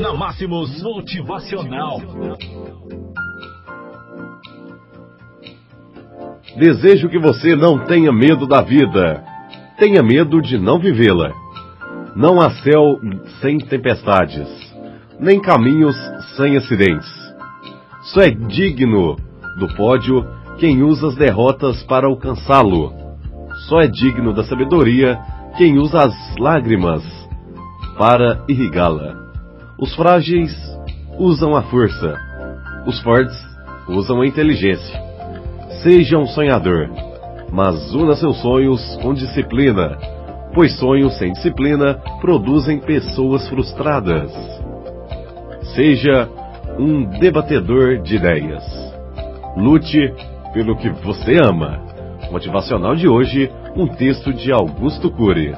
Na Máximos Motivacional. Desejo que você não tenha medo da vida. Tenha medo de não vivê-la. Não há céu sem tempestades, nem caminhos sem acidentes. Só é digno do pódio quem usa as derrotas para alcançá-lo. Só é digno da sabedoria quem usa as lágrimas para irrigá-la. Os frágeis usam a força, os fortes usam a inteligência. Seja um sonhador, mas una seus sonhos com disciplina, pois sonhos sem disciplina produzem pessoas frustradas. Seja um debatedor de ideias. Lute pelo que você ama. Motivacional de hoje, um texto de Augusto Cury.